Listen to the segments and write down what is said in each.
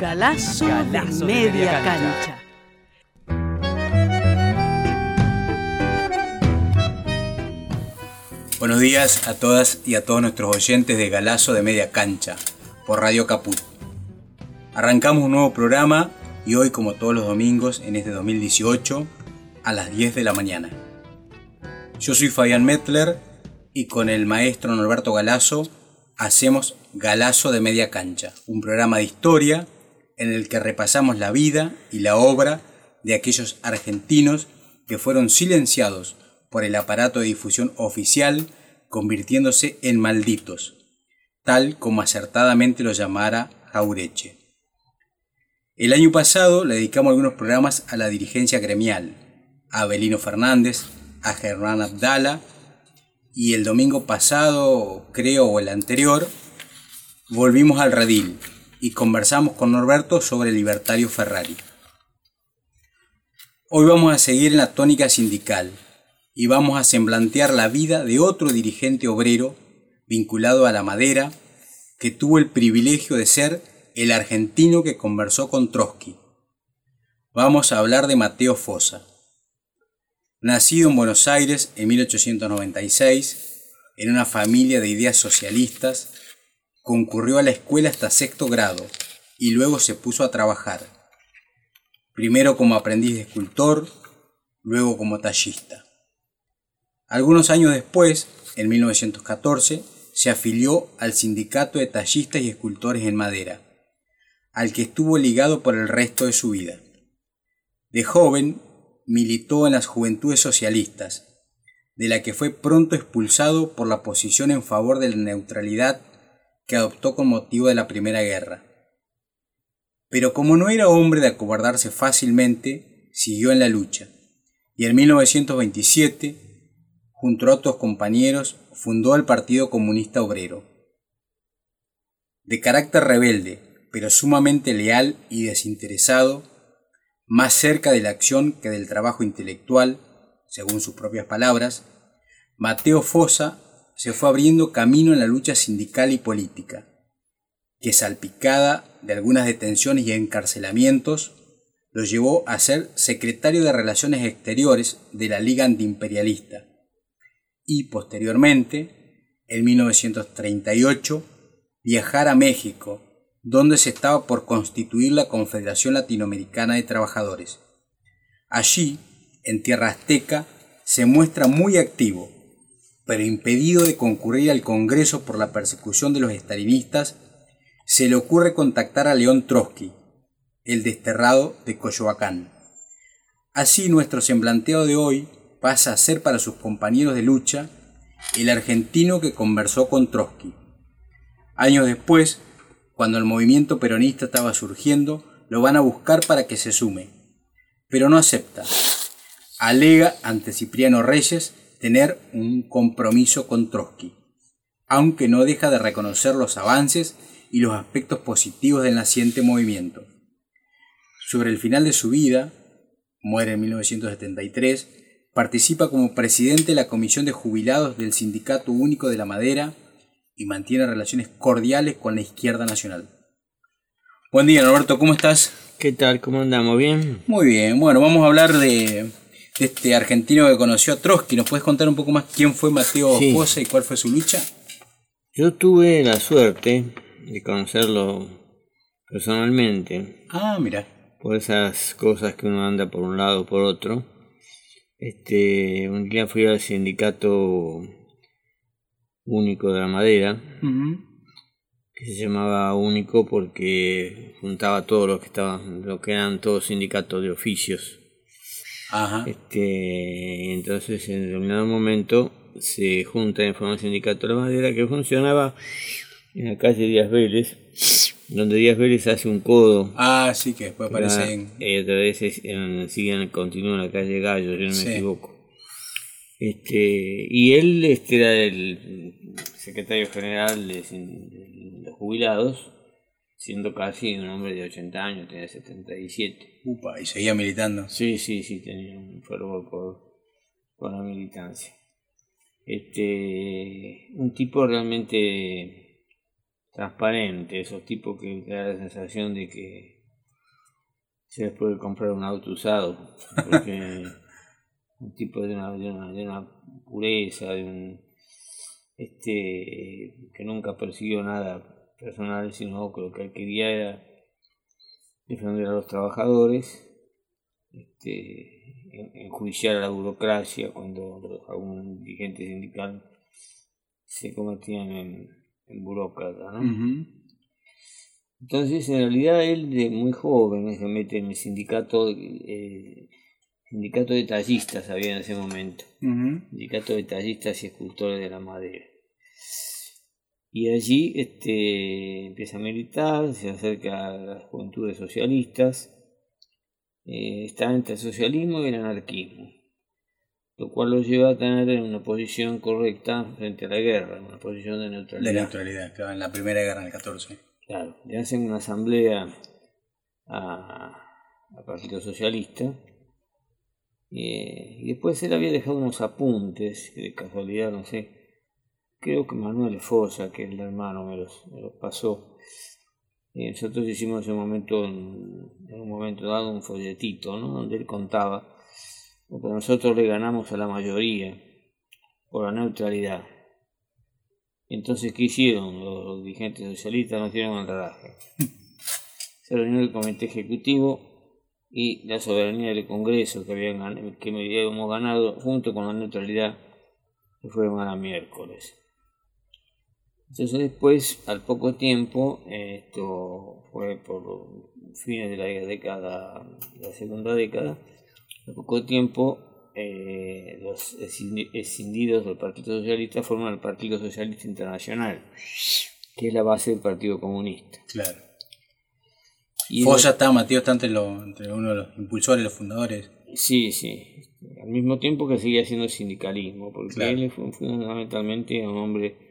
Galazo, Galazo de de media, media cancha. cancha. Buenos días a todas y a todos nuestros oyentes de Galazo de Media Cancha por Radio Caput. Arrancamos un nuevo programa y hoy como todos los domingos en este 2018 a las 10 de la mañana. Yo soy Fabián Mettler y con el maestro Norberto Galazo hacemos Galazo de Media Cancha, un programa de historia en el que repasamos la vida y la obra de aquellos argentinos que fueron silenciados por el aparato de difusión oficial convirtiéndose en malditos, tal como acertadamente lo llamara Jaureche. El año pasado le dedicamos algunos programas a la dirigencia gremial, a Abelino Fernández, a Germán Abdala, y el domingo pasado, creo, o el anterior, volvimos al redil y conversamos con Norberto sobre libertario Ferrari. Hoy vamos a seguir en la tónica sindical y vamos a semblantear la vida de otro dirigente obrero vinculado a la madera que tuvo el privilegio de ser el argentino que conversó con Trotsky. Vamos a hablar de Mateo Fosa. Nacido en Buenos Aires en 1896, en una familia de ideas socialistas, concurrió a la escuela hasta sexto grado y luego se puso a trabajar, primero como aprendiz de escultor, luego como tallista. Algunos años después, en 1914, se afilió al Sindicato de Tallistas y Escultores en Madera, al que estuvo ligado por el resto de su vida. De joven, militó en las Juventudes Socialistas, de la que fue pronto expulsado por la posición en favor de la neutralidad que adoptó con motivo de la Primera Guerra. Pero como no era hombre de acobardarse fácilmente, siguió en la lucha, y en 1927, junto a otros compañeros, fundó el Partido Comunista Obrero. De carácter rebelde, pero sumamente leal y desinteresado, más cerca de la acción que del trabajo intelectual, según sus propias palabras, Mateo Fosa se fue abriendo camino en la lucha sindical y política, que salpicada de algunas detenciones y encarcelamientos, lo llevó a ser secretario de Relaciones Exteriores de la Liga Antiimperialista y posteriormente, en 1938, viajar a México, donde se estaba por constituir la Confederación Latinoamericana de Trabajadores. Allí, en tierra azteca, se muestra muy activo, pero impedido de concurrir al Congreso por la persecución de los estalinistas, se le ocurre contactar a León Trotsky, el desterrado de Coyoacán. Así nuestro semblanteo de hoy pasa a ser para sus compañeros de lucha el argentino que conversó con Trotsky. Años después, cuando el movimiento peronista estaba surgiendo, lo van a buscar para que se sume, pero no acepta. Alega ante Cipriano Reyes tener un compromiso con Trotsky, aunque no deja de reconocer los avances y los aspectos positivos del naciente movimiento. Sobre el final de su vida, muere en 1973, participa como presidente de la Comisión de Jubilados del Sindicato Único de la Madera y mantiene relaciones cordiales con la izquierda nacional. Buen día, Norberto, ¿cómo estás? ¿Qué tal? ¿Cómo andamos? ¿Bien? Muy bien, bueno, vamos a hablar de, de este argentino que conoció a Trotsky. ¿Nos puedes contar un poco más quién fue Mateo Sí. Y cuál fue su lucha? Yo tuve la suerte de conocerlo personalmente, Ah, mira. por esas cosas que uno anda por un lado o por otro. Este, un día fui al sindicato único de la madera, que se llamaba único porque juntaba a todos los que estaban, lo que eran todos sindicatos de oficios. Ajá. Este, entonces en determinado momento se junta en forma sindicato la madera que funcionaba en la calle Díaz Vélez, donde Díaz Vélez hace un codo. Ah, sí, que después aparece en... Eh, otra vez en, siguen, continúa en la calle Gallo, yo no me equivoco. Este, y él este, era el secretario general de, los jubilados, siendo casi un hombre de 80 años, tenía 77. Upa, y seguía militando. Sí, sí, sí, tenía un fervor por, por la militancia. Este, un tipo realmente transparente, esos tipos que da la sensación de que se les puede comprar un auto usado, porque un tipo de una, de una, pureza, de un este que nunca persiguió nada personal, sino que lo que él quería era defender a los trabajadores, este, enjuiciar a la burocracia cuando algún dirigente sindical se convertían en en burócrata, ¿no? Entonces, en realidad, él de muy joven se mete en el sindicato, eh, sindicato de tallistas, había en ese momento, sindicato de tallistas y escultores de la madera. Y allí este, empieza a militar, se acerca a las juventudes socialistas, eh, está entre el socialismo y el anarquismo lo cual lo lleva a tener una posición correcta frente a la guerra, una posición de neutralidad. De neutralidad, claro, en la primera guerra, en el 14. Claro, le hacen una asamblea al Partido Socialista eh, y después él había dejado unos apuntes, de casualidad, no sé, creo que Manuel Fosa, que es el hermano, me los, me los pasó. Y nosotros hicimos en un momento, en, en un momento dado, un folletito, ¿no? donde él contaba porque nosotros le ganamos a la mayoría por la neutralidad. Entonces, ¿qué hicieron los dirigentes socialistas? Nos dieron el raje. Se reunió el comité ejecutivo y la soberanía del Congreso que, habían, que habíamos ganado junto con la neutralidad que fueron a la miércoles. Entonces después, al poco tiempo, esto fue por fines de la década, la segunda década, en poco tiempo, eh, los escindidos del Partido Socialista forman el Partido Socialista Internacional, que es la base del Partido Comunista. Claro. Y Foya está, Mateo está entre, uno de los impulsores, los fundadores. Sí, sí. Al mismo tiempo que seguía haciendo sindicalismo, porque él fue fundamentalmente un hombre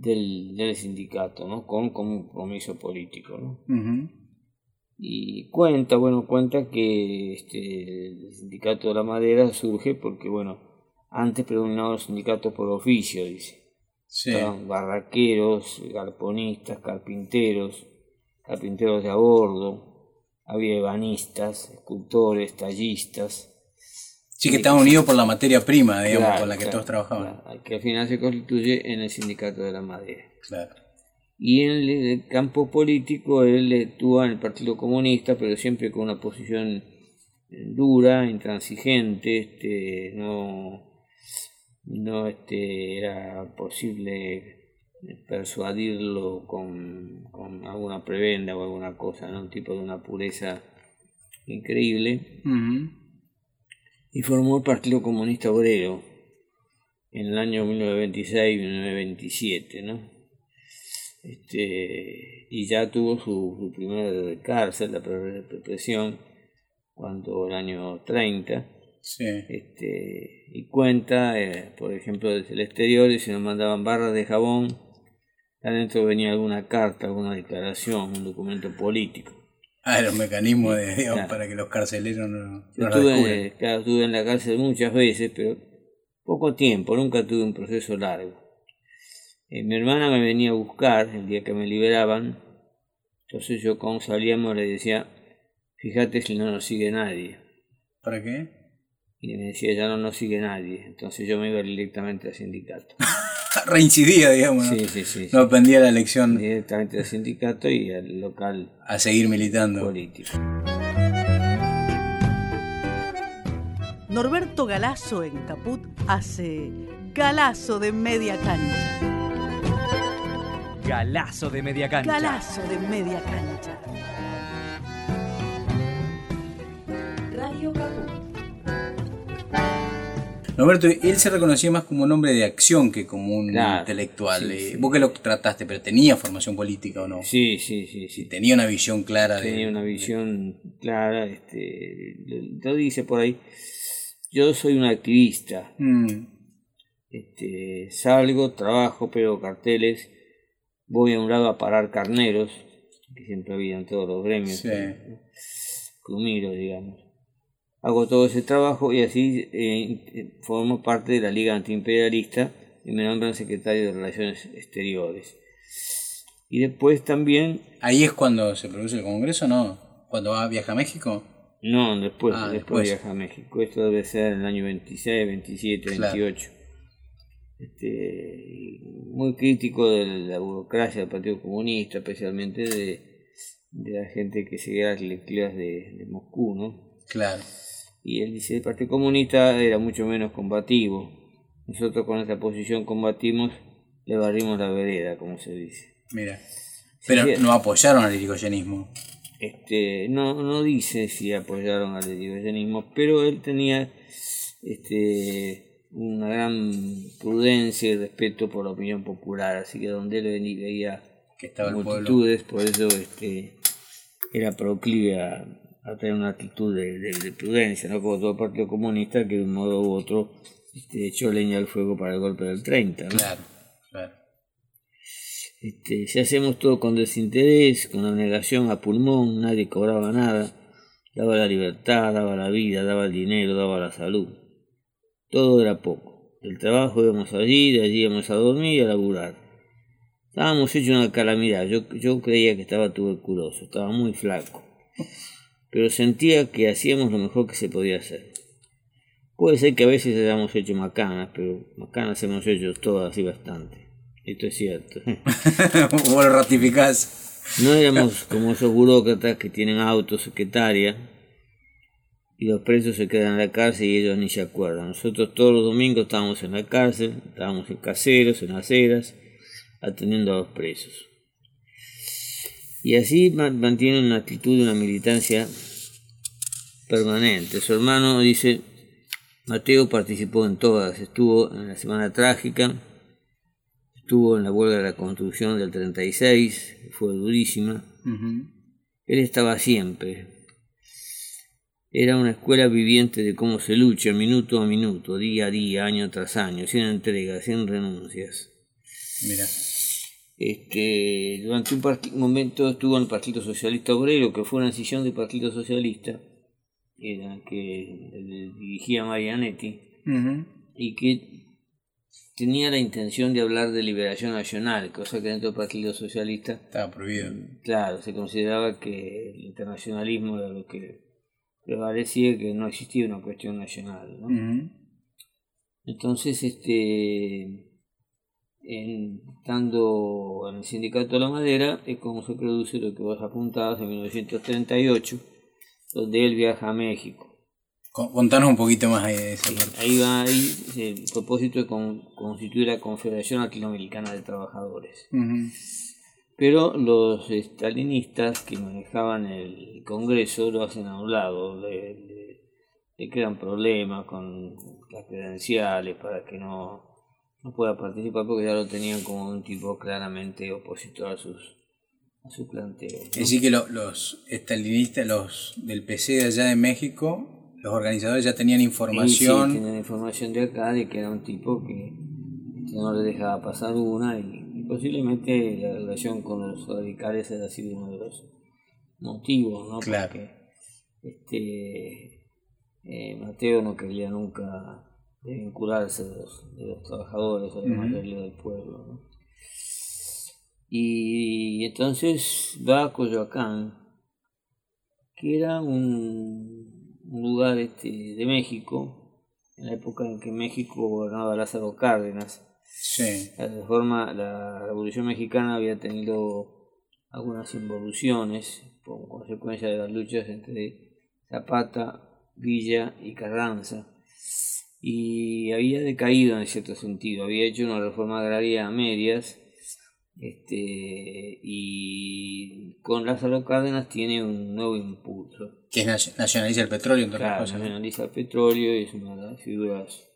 del, del sindicato, ¿no? Con compromiso político, ¿no? y cuenta, bueno, cuenta que este, el sindicato de la madera surge porque, bueno, antes predominaban los sindicatos por oficio, dice. barraqueros, galponistas, carpinteros, carpinteros de a bordo, había ebanistas, escultores, tallistas. Sí, que estaban unidos por la materia prima, digamos, con la que todos trabajaban. que al final se constituye en el sindicato de la madera. Claro y en el campo político él actúa en el Partido Comunista, pero siempre con una posición dura, intransigente, este, no, no este, era posible persuadirlo con, con, alguna prebenda o alguna cosa, ¿no? un tipo de una pureza increíble. Y formó el Partido Comunista Obrero en el año 1926-1927, ¿no? este, y ya tuvo su, su primera cárcel, la represión, cuando el año 30. Este, y cuenta, eh, por ejemplo, desde el exterior, y se nos mandaban barras de jabón, adentro venía alguna carta, alguna declaración, un documento político. Ah, los mecanismos de, para que los carceleros no, no estuve, claro, estuve en la cárcel muchas veces, pero poco tiempo, nunca tuve un proceso largo. Eh, mi hermana me venía a buscar el día que me liberaban, entonces yo cuando salíamos le decía, fíjate si no nos sigue nadie. ¿Para qué? Y me decía, ya no nos sigue nadie, entonces yo me iba directamente al sindicato. Reincidía, digamos. Sí, sí, sí. No aprendía la lección. Directamente al sindicato y al local. A seguir militando. Político. Norberto Galazo en Caput hace Galazo de media cancha. Galazo de media cancha. Galazo de media cancha. Radio Roberto, él se reconocía más como un hombre de acción que como un intelectual. Eh, vos que lo trataste, pero tenía formación política o no? Sí, sí, sí. sí. Tenía una visión clara. Tenía una visión clara. Este, lo dice por ahí. Yo soy un activista. Mm. Este, salgo, trabajo, pego carteles, voy a un lado a parar carneros, que siempre había en todos los gremios. Sí. digamos hago todo ese trabajo y así eh, formo parte de la Liga Antiimperialista y me nombran secretario de Relaciones Exteriores. Y después también... ¿Ahí es cuando se produce el Congreso, no? ¿Cuando va, viaja a México? No, después, ah, después, viaja a México. Esto debe ser en el año 26, 27, 28. Este, muy crítico de la burocracia del Partido Comunista, especialmente de, la gente que seguía las lecturas de, de Moscú, ¿no? Claro y él dice el Partido Comunista era mucho menos combativo. Nosotros con esta posición combatimos, le barrimos la vereda, como se dice. Mira, pero no apoyaron al irigoyenismo. Este, no, no dice si apoyaron al irigoyenismo, pero él tenía este, una gran prudencia y respeto por la opinión popular, así que donde él veía que estaba multitudes, por eso este, era proclive a a tener una actitud de, prudencia, no como todo el Partido Comunista que de un modo u otro este, echó leña al fuego para el golpe del 30. Claro, claro. Este, si hacemos todo con desinterés, con abnegación a pulmón, nadie cobraba nada, daba la libertad, daba la vida, daba el dinero, daba la salud. Todo era poco. El trabajo íbamos allí, de allí íbamos a dormir y a laburar. Estábamos hechos una calamidad. Yo, yo creía que estaba tuberculoso, estaba muy flaco pero sentía que hacíamos lo mejor que se podía hacer. Puede ser que a veces hayamos hecho macanas, pero macanas hemos hecho todas y bastante. Esto es cierto. ¿Cómo lo ratificás? No éramos como esos burócratas que tienen auto, secretaria, y los presos se quedan en la cárcel y ellos ni se acuerdan. Nosotros todos los domingos estábamos en la cárcel, estábamos en caseros, en aceras, atendiendo a los presos. Y así mantiene una actitud, una militancia permanente. Su hermano dice, Mateo participó en todas, estuvo en la Semana Trágica, estuvo en la huelga de la construcción del 36, fue durísima. Él estaba siempre. Era una escuela viviente de cómo se lucha minuto a minuto, día a día, año tras año, sin entregas, sin renuncias. Mira. Este, durante un momento estuvo en el Partido Socialista Obrero, que fue una decisión del Partido Socialista, era que dirigía Marianetti, y que tenía la intención de hablar de liberación nacional, cosa que dentro del Partido Socialista estaba prohibido. Claro, se consideraba que el internacionalismo era lo que prevalecía, que no existía una cuestión nacional. Entonces, este en, estando en el Sindicato de la Madera, es como se produce lo que vos apuntabas en 1938, donde él viaja a México. Contanos un poquito más de eso. Ahí va, ahí el propósito de constituir la Confederación Latinoamericana de Trabajadores. Pero los estalinistas que manejaban el Congreso lo hacen a un lado, le, le crean problemas con las credenciales para que no no pueda participar porque ya lo tenían como un tipo claramente opositor a sus a su planteo. Es decir, que los estalinistas, los del PC de allá de México, los organizadores ya tenían información. Sí, tenían información de acá de que era un tipo que no le dejaba pasar una y, posiblemente la relación con los radicales haya sido uno de los motivos, ¿no? Claro. Porque este, eh, Mateo no quería nunca de vincularse de los, de los trabajadores o de la mayoría del pueblo. Y entonces va a Coyoacán, que era un, lugar este, de México, en la época en que México gobernaba Lázaro Cárdenas. La reforma, la Revolución Mexicana había tenido algunas involuciones como consecuencia de las luchas entre Zapata, Villa y Carranza y había decaído en cierto sentido, había hecho una reforma agraria a medias este, y con Lázaro Cárdenas tiene un nuevo impulso. Que nacionaliza el petróleo, entre claro, nacionaliza el petróleo y es una de las figuras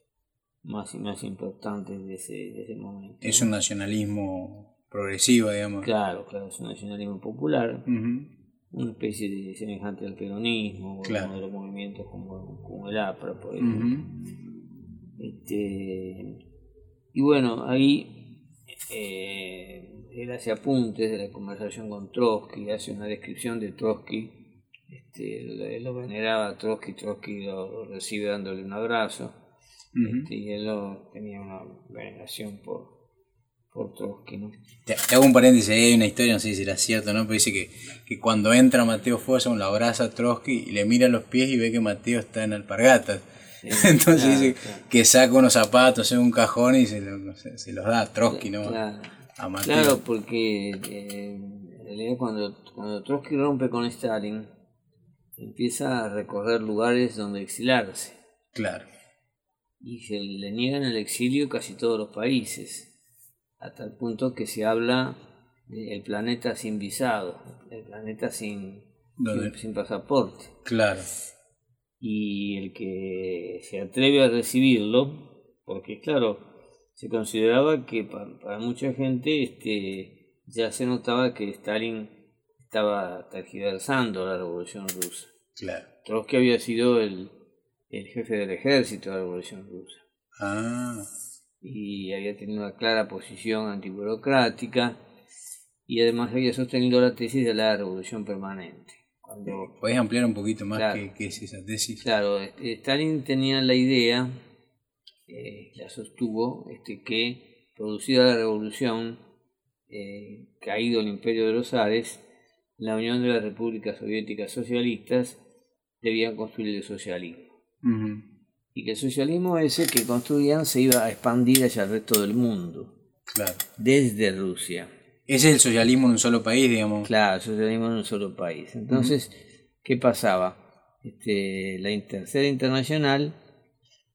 más y más importantes de ese, de ese momento. Es un nacionalismo progresivo, digamos. Claro, claro, es un nacionalismo popular, una especie de semejante al peronismo, uno de los movimientos como, como el APRA, por ejemplo. Este, y bueno, ahí eh, él hace apuntes de la conversación con Trotsky, hace una descripción de Trotsky. Este, él lo veneraba a Trotsky, Trotsky lo, recibe dándole un abrazo. Este, y él tenía una veneración por, por Trotsky. ¿no? Te, hago un paréntesis, hay una historia, no sé si será cierto, ¿no? pero dice que, que cuando entra Mateo Fossa, lo abraza a Trotsky y le mira los pies y ve que Mateo está en alpargatas. Entonces dice que saca unos zapatos en un cajón y se, los da a Trotsky, ¿no? Claro, porque eh, en realidad cuando, cuando Trotsky rompe con Stalin, empieza a recorrer lugares donde exilarse. Claro. Y se le niegan el exilio casi todos los países, hasta el punto que se habla del planeta sin visado, el planeta sin, sin, sin pasaporte. Claro y el que se atreve a recibirlo, porque claro, se consideraba que para, mucha gente este, ya se notaba que Stalin estaba tergiversando la revolución rusa. Claro. Trotsky había sido el, el jefe del ejército de la revolución rusa. Ah. Y había tenido una clara posición antiburocrática y además había sostenido la tesis de la revolución permanente. ¿Podés ampliar un poquito más qué, es esa tesis? Claro, este, Stalin tenía la idea, eh, la sostuvo, este, que producida la revolución, eh, caído el imperio de los Ares, la Unión de las Repúblicas Soviéticas Socialistas debían construir el socialismo. Y que el socialismo ese que construían se iba a expandir hacia el resto del mundo. Claro. Desde Rusia. Ese es el socialismo en un solo país, digamos. Claro, socialismo en un solo país. Entonces, ¿qué pasaba? Este, la Tercera Internacional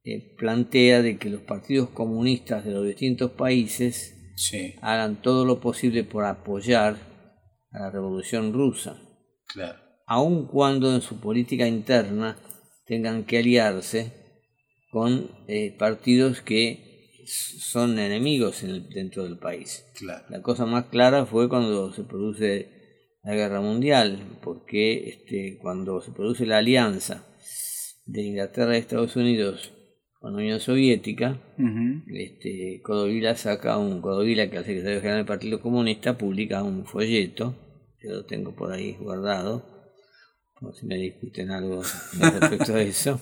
eh, plantea de que los partidos comunistas de los distintos países hagan todo lo posible por apoyar a la revolución rusa. Claro. Aun cuando en su política interna tengan que aliarse con eh, partidos que son enemigos dentro del país. La cosa más clara fue cuando se produce la guerra mundial, porque este, cuando se produce la alianza de Inglaterra y Estados Unidos con la Unión Soviética, este, Codovila saca un, Codovila que es el secretario general del Partido Comunista, publica un folleto, que lo tengo por ahí guardado, por si me discuten algo respecto a eso,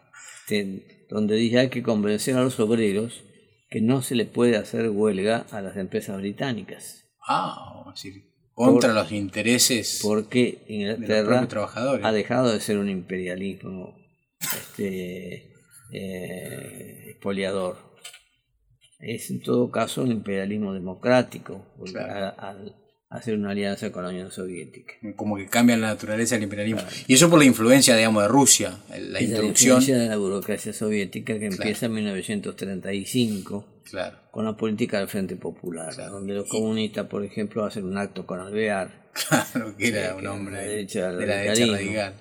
este, donde dice hay que convencer a los obreros que no se le puede hacer huelga a las empresas británicas. Ah, decir, contra los intereses porque Inglaterra ha dejado de ser un imperialismo este, eh, expoliador. Es en todo caso un imperialismo democrático, al, hacer una alianza con la Unión Soviética. Como que cambian la naturaleza del imperialismo. Y eso por la influencia, digamos, de Rusia, la introducción. La influencia de la burocracia soviética que empieza en 1935 claro. con la política del Frente Popular, donde los comunistas, por ejemplo, hacen un acto con Alvear. Claro, que era un hombre de la derecha radical.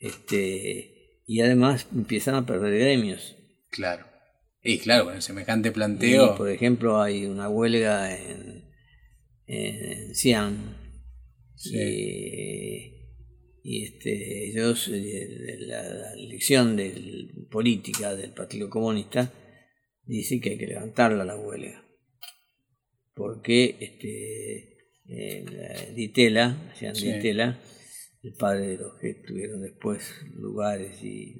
Este, y además empiezan a perder gremios. Claro. Y claro, con el semejante planteo. por ejemplo, hay una huelga en en Xi'an. Y, este, ellos, eh, la, elección de política del Partido Comunista dice que hay que levantarla la huelga. Porque este, Ditela, Ditela, el padre de los que tuvieron después lugares y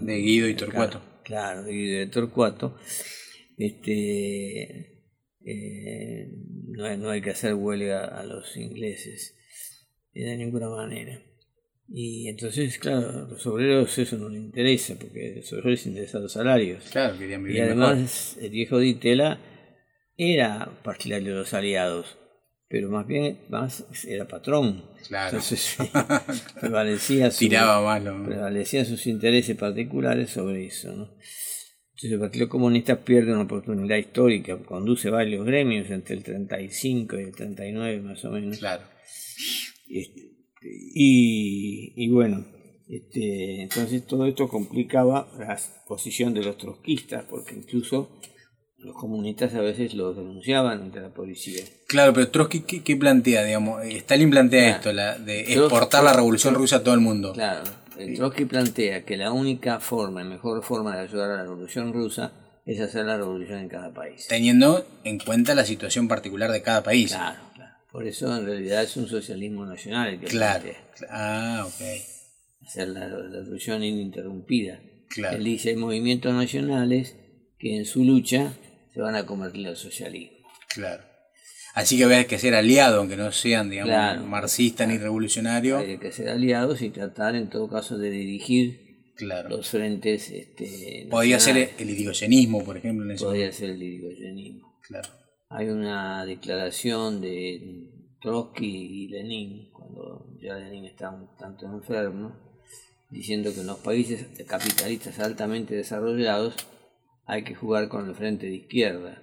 de Guido y Torcuato. Claro, de Guido y Torcuato. Este, eh, no, no, hay que hacer huelga a los ingleses de ninguna manera. Y entonces, claro, los obreros eso no les interesa, porque los obreros les interesan los salarios. Claro, querían vivir Y además, el viejo Ditela era partidario de los aliados, pero más bien más era patrón. Claro. Entonces, prevalecía, prevalecían sus intereses particulares sobre eso. ¿no? Entonces el Partido Comunista pierde una oportunidad histórica, conduce varios gremios entre el 35 y el 39 más o menos. Claro. Este, y, y, bueno, Este, entonces todo esto complicaba la posición de los trotskistas, porque incluso los comunistas a veces los denunciaban ante la policía. Claro, pero Trotsky, ¿qué, plantea? Digamos? Stalin plantea esto, la, de exportar la revolución rusa a todo el mundo. Claro, Trotsky plantea que la única forma, la mejor forma de ayudar a la revolución rusa es hacer la revolución en cada país. Teniendo en cuenta la situación particular de cada país. Claro, claro. Por eso en realidad es un socialismo nacional el que claro. Ah, ok. Hacer la, revolución ininterrumpida. Claro. Él dice, hay movimientos nacionales que en su lucha se van a convertir al socialismo. Claro. Así que hay que ser aliados, aunque no sean, digamos, marxistas ni revolucionarios. Hay que ser aliados y tratar en todo caso de dirigir claro. los frentes. Este, Podría ser el irigoyenismo, por ejemplo. En Podría ser el irigoyenismo. Claro. Hay una declaración de Trotsky y Lenin, cuando ya Lenin está un tanto enfermo, diciendo que en los países capitalistas altamente desarrollados hay que jugar con el frente de izquierda,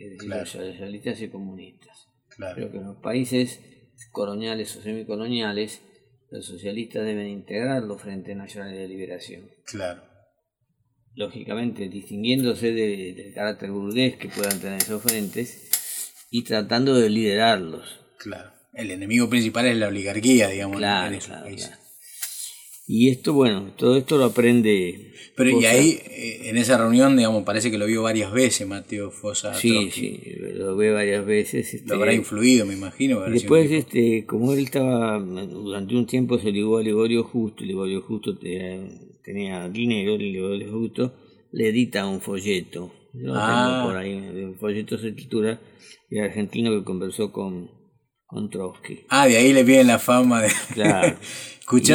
es decir, los socialistas y comunistas. Claro. Pero que en los países coloniales o semicoloniales los socialistas deben integrar los frentes nacionales de liberación. Claro. Lógicamente, distinguiéndose del carácter burgués que puedan tener esos frentes y tratando de liderarlos. Claro. El enemigo principal es la oligarquía, digamos, en esos países. Y esto, bueno, todo esto lo aprende. Pero y ahí, eh, en esa reunión, digamos, parece que lo vio varias veces Mateo Fosa. Sí, sí, lo ve varias veces. Este, lo habrá influido, me imagino. Después, este, como él estaba, durante un tiempo se ligó a Ligorio Justo, Ligorio Justo tenía, dinero, Ligorio Justo le edita un folleto. Yo ah. por ahí, un folleto de escritura de argentino que conversó con, con Trotsky. Ah, de ahí le piden la fama de... Claro.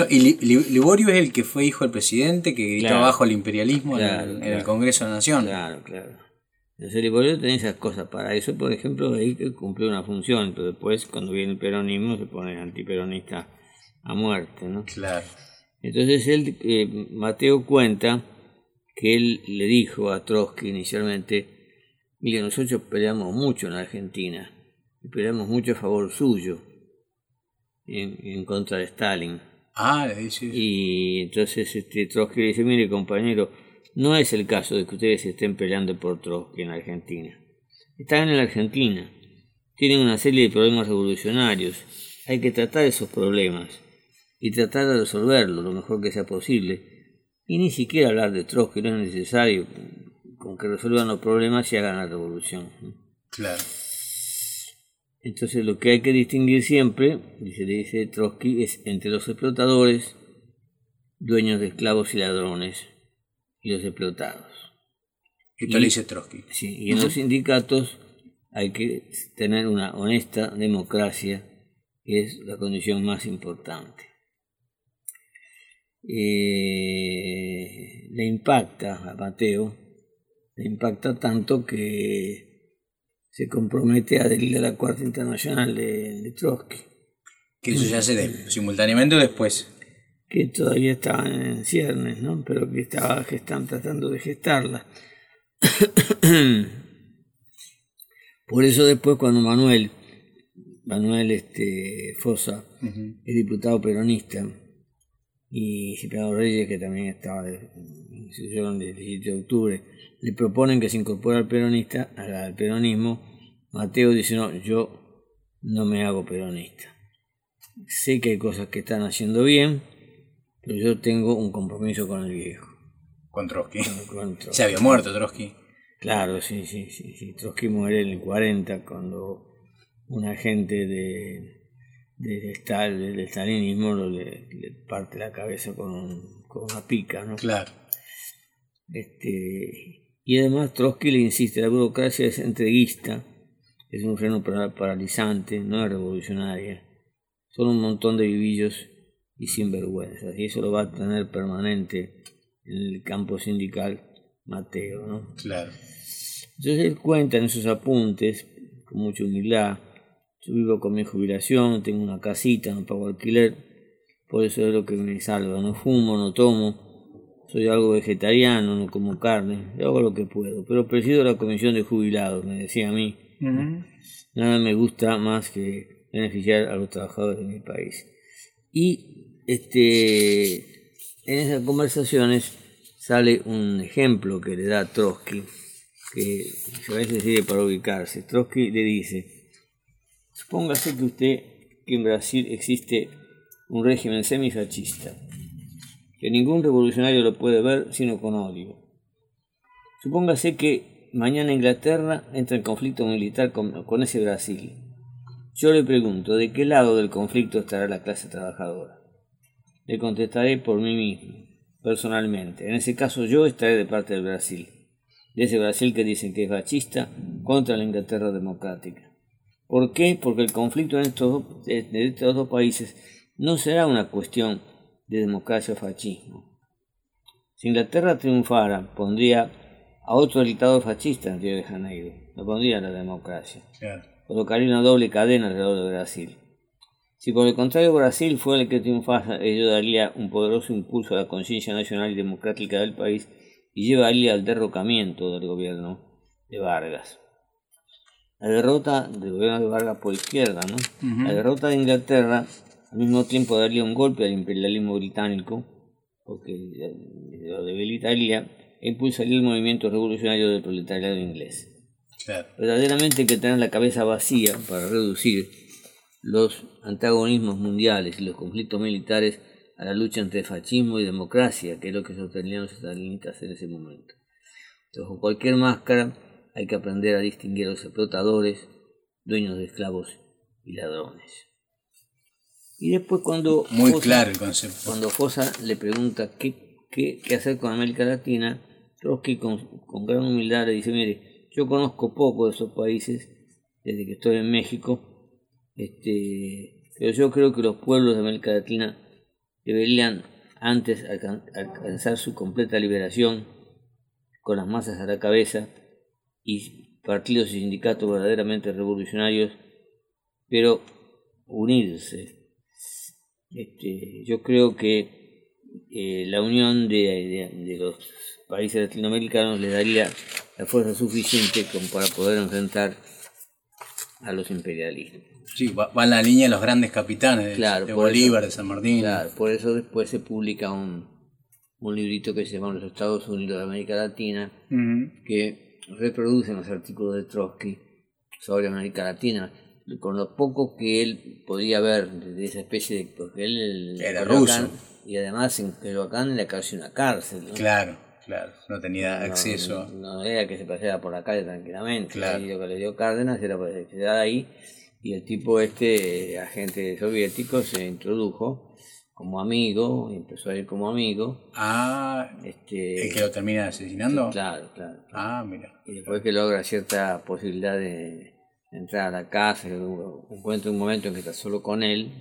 y, Liborio es el que fue hijo del presidente, que gritó abajo el imperialismo en, el Congreso de la Nación. Claro, claro. Entonces Liborio tenía esas cosas. Para eso, por ejemplo, ahí cumplió una función, pero después, cuando viene el peronismo, se pone antiperonista a muerte, ¿no? Claro. Entonces él, eh, Mateo cuenta que él le dijo a Trotsky inicialmente, mire, nosotros peleamos mucho en Argentina, y peleamos mucho a favor suyo, en, en contra de Stalin. Ah, le dice. Y entonces este, Trotsky le dice, mire compañero, no es el caso de que ustedes estén peleando por Trotsky en Argentina. Están en la Argentina, tienen una serie de problemas revolucionarios, hay que tratar esos problemas y tratar de resolverlos lo mejor que sea posible. Y ni siquiera hablar de Trotsky, no es necesario con que resuelvan los problemas y hagan la revolución. Claro. Entonces lo que hay que distinguir siempre, dice, dice Trotsky, es entre los explotadores, dueños de esclavos y ladrones, y los explotados. Esto le dice Trotsky. Sí, y en los sindicatos hay que tener una honesta democracia, que es la condición más importante. Eh, le impacta a Mateo, le impacta tanto que se compromete a adherir a la Cuarta Internacional de, Trotsky. Que eso se hace simultáneamente o después. Que todavía estaba en ciernes, ¿no? Pero que, estaba, que están tratando de gestarla. Por eso después cuando Manuel, Manuel este, Fosa, es diputado peronista, y Cipriano Reyes, que también estaba en el 17 de octubre, le proponen que se incorpore al peronista, al peronismo, Mateo dice, no, yo no me hago peronista. Sé que hay cosas que están haciendo bien, pero yo tengo un compromiso con el viejo. Con Trotsky. Se había muerto Trotsky. Claro, sí, sí, sí, sí. Trotsky muere en el 40 cuando un agente de, de, del estalinismo le, le, parte la cabeza con, con una pica, ¿no? Claro. Este, y además Trotsky le insiste, la burocracia es entreguista, es un freno paralizante, no es revolucionaria. Son un montón de vivillos y sinvergüenzas, y eso lo va a tener permanente en el campo sindical Mateo, ¿no? Claro. Entonces él cuenta en esos apuntes, con mucha humildad, yo vivo con mi jubilación, tengo una casita, no pago alquiler, por eso es lo que me salva, no fumo, no tomo, soy algo vegetariano, no como carne, hago lo que puedo, pero presido la comisión de jubilados, me decía a mí. Nada me gusta más que beneficiar a los trabajadores de mi país. Y este en esas conversaciones sale un ejemplo que le da Trotsky, que a veces sirve para ubicarse. Trotsky le dice, supóngase que usted, que en Brasil existe un régimen semifascista, que ningún revolucionario lo puede ver sino con odio. Supóngase que mañana Inglaterra entra en conflicto militar con, ese Brasil. Yo le pregunto, ¿de qué lado del conflicto estará la clase trabajadora? Le contestaré por mí mismo, personalmente. En ese caso yo estaré de parte del Brasil, de ese Brasil que dicen que es fascista contra la Inglaterra democrática. ¿Por qué? Porque el conflicto en estos, de estos dos países no será una cuestión de democracia o fascismo. Si Inglaterra triunfara, pondría a otro dictador fascista en Río de Janeiro, no pondría la democracia. Colocaría una doble cadena alrededor de Brasil. Si por el contrario Brasil fue el que triunfara, ello daría un poderoso impulso a la conciencia nacional y democrática del país y llevaría al derrocamiento del gobierno de Vargas. La derrota del gobierno de Vargas por izquierda, ¿no? La derrota de Inglaterra al mismo tiempo daría un golpe al imperialismo británico, porque lo debilitaría e impulsaría el movimiento revolucionario del proletariado inglés. Verdaderamente hay que tener la cabeza vacía para reducir los antagonismos mundiales y los conflictos militares a la lucha entre fascismo y democracia, que es lo que sostenían los estalinistas en ese momento. Entonces, con cualquier máscara hay que aprender a distinguir a los explotadores, dueños de esclavos y ladrones. Y después cuando Muy claro el concepto. Cuando Fosa le pregunta qué, qué, qué hacer con América Latina, Trotsky con, con gran humildad le dice, mire, yo conozco poco de esos países desde que estoy en México, este, pero yo creo que los pueblos de América Latina deberían antes alcanzar su completa liberación con las masas a la cabeza y partidos y sindicatos verdaderamente revolucionarios, pero unirse. Este, yo creo que eh, la unión de, de, los países latinoamericanos le daría la fuerza suficiente como para poder enfrentar a los imperialistas. Sí, va, en la línea de los grandes capitanes, de Bolívar, de San Martín. Claro, por eso después se publica un, un librito que se llama Los Estados Unidos de América Latina, que reproduce los artículos de Trotsky sobre América Latina, con lo poco que él podía ver de esa especie de... porque él era ruso. y además en Coyoacán era casi una cárcel. Claro. Claro, no tenía acceso. No, era que se paseara por la calle tranquilamente. Claro. Y lo que le dio Cárdenas era pues, quedar ahí y el tipo este, agente soviético, se introdujo como amigo, empezó a ir como amigo. Ah, este, ¿el que lo termina asesinando? claro, claro, Ah, mira. Y después que logra cierta posibilidad de entrar a la casa, encuentra un momento en que está solo con él,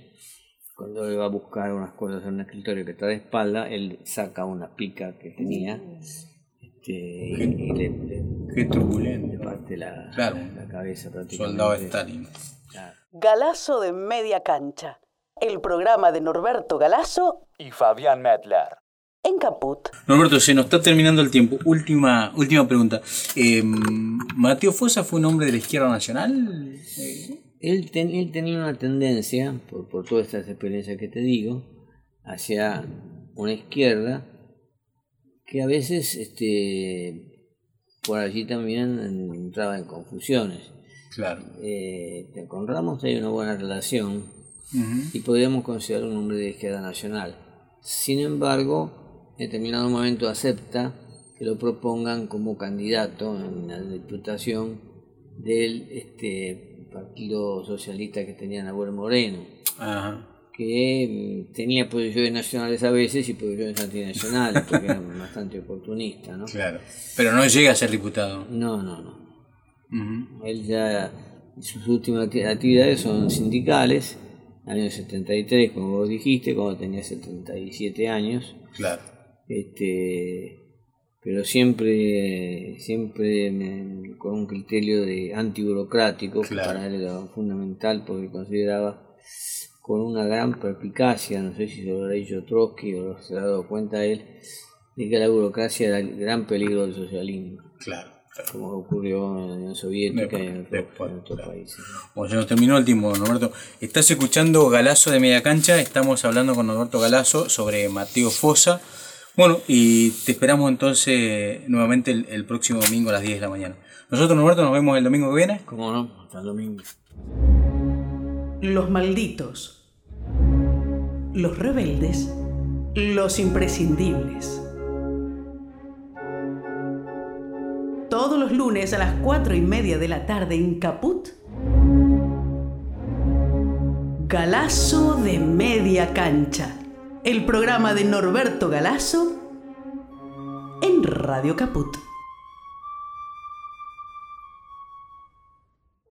cuando le va a buscar unas cosas en un escritorio que está de espalda, él saca una pica que tenía este, y, le, qué turbulento. parte la, la cabeza prácticamente. Soldado Stalin. Galazo de Media Cancha, el programa de Norberto Galazo y Fabián Medler. En Caput. Norberto, se nos está terminando el tiempo. Última, última pregunta. Em, ¿Mateo Fosa fue un hombre de la izquierda nacional? Él, tenía una tendencia, por, por todas estas experiencias que te digo, hacia una izquierda que a veces este, por allí también entraba en confusiones. Claro. Eh, con Ramos hay una buena relación y podríamos considerar un hombre de izquierda nacional. Sin embargo, en determinado momento acepta que lo propongan como candidato en la diputación del este, Partido Socialista que tenía Nahuel Moreno. que mm, tenía posiciones nacionales a veces y posiciones antinacionales, porque era bastante oportunista, ¿no? Claro. Pero no llega a ser diputado. No, no, no. Él ya, sus últimas actividades son sindicales, año 73, como vos dijiste, cuando tenía 77 años. Claro. Este, pero siempre, siempre con un criterio de antiburocrático, que para él era fundamental porque consideraba con una gran perspicacia, no sé si se lo habrá dicho Trotsky o se ha dado cuenta él, de que la burocracia era el gran peligro del socialismo. Claro como ocurrió en la Unión Soviética y en, otros países. Bueno, ya nos terminó el tiempo, Norberto. Estás escuchando Galazo de Media Cancha, estamos hablando con Norberto Galazo sobre Mateo Fosa. Bueno, y te esperamos entonces nuevamente el, próximo domingo a las 10 de la mañana. Nosotros, Norberto, nos vemos el domingo que viene. ¿Cómo no? Hasta el domingo. Los malditos. Los rebeldes. Los imprescindibles. Lunes a las 4 y media de la tarde en Caput. Galazo de media cancha el programa de Norberto Galazo en Radio Caput.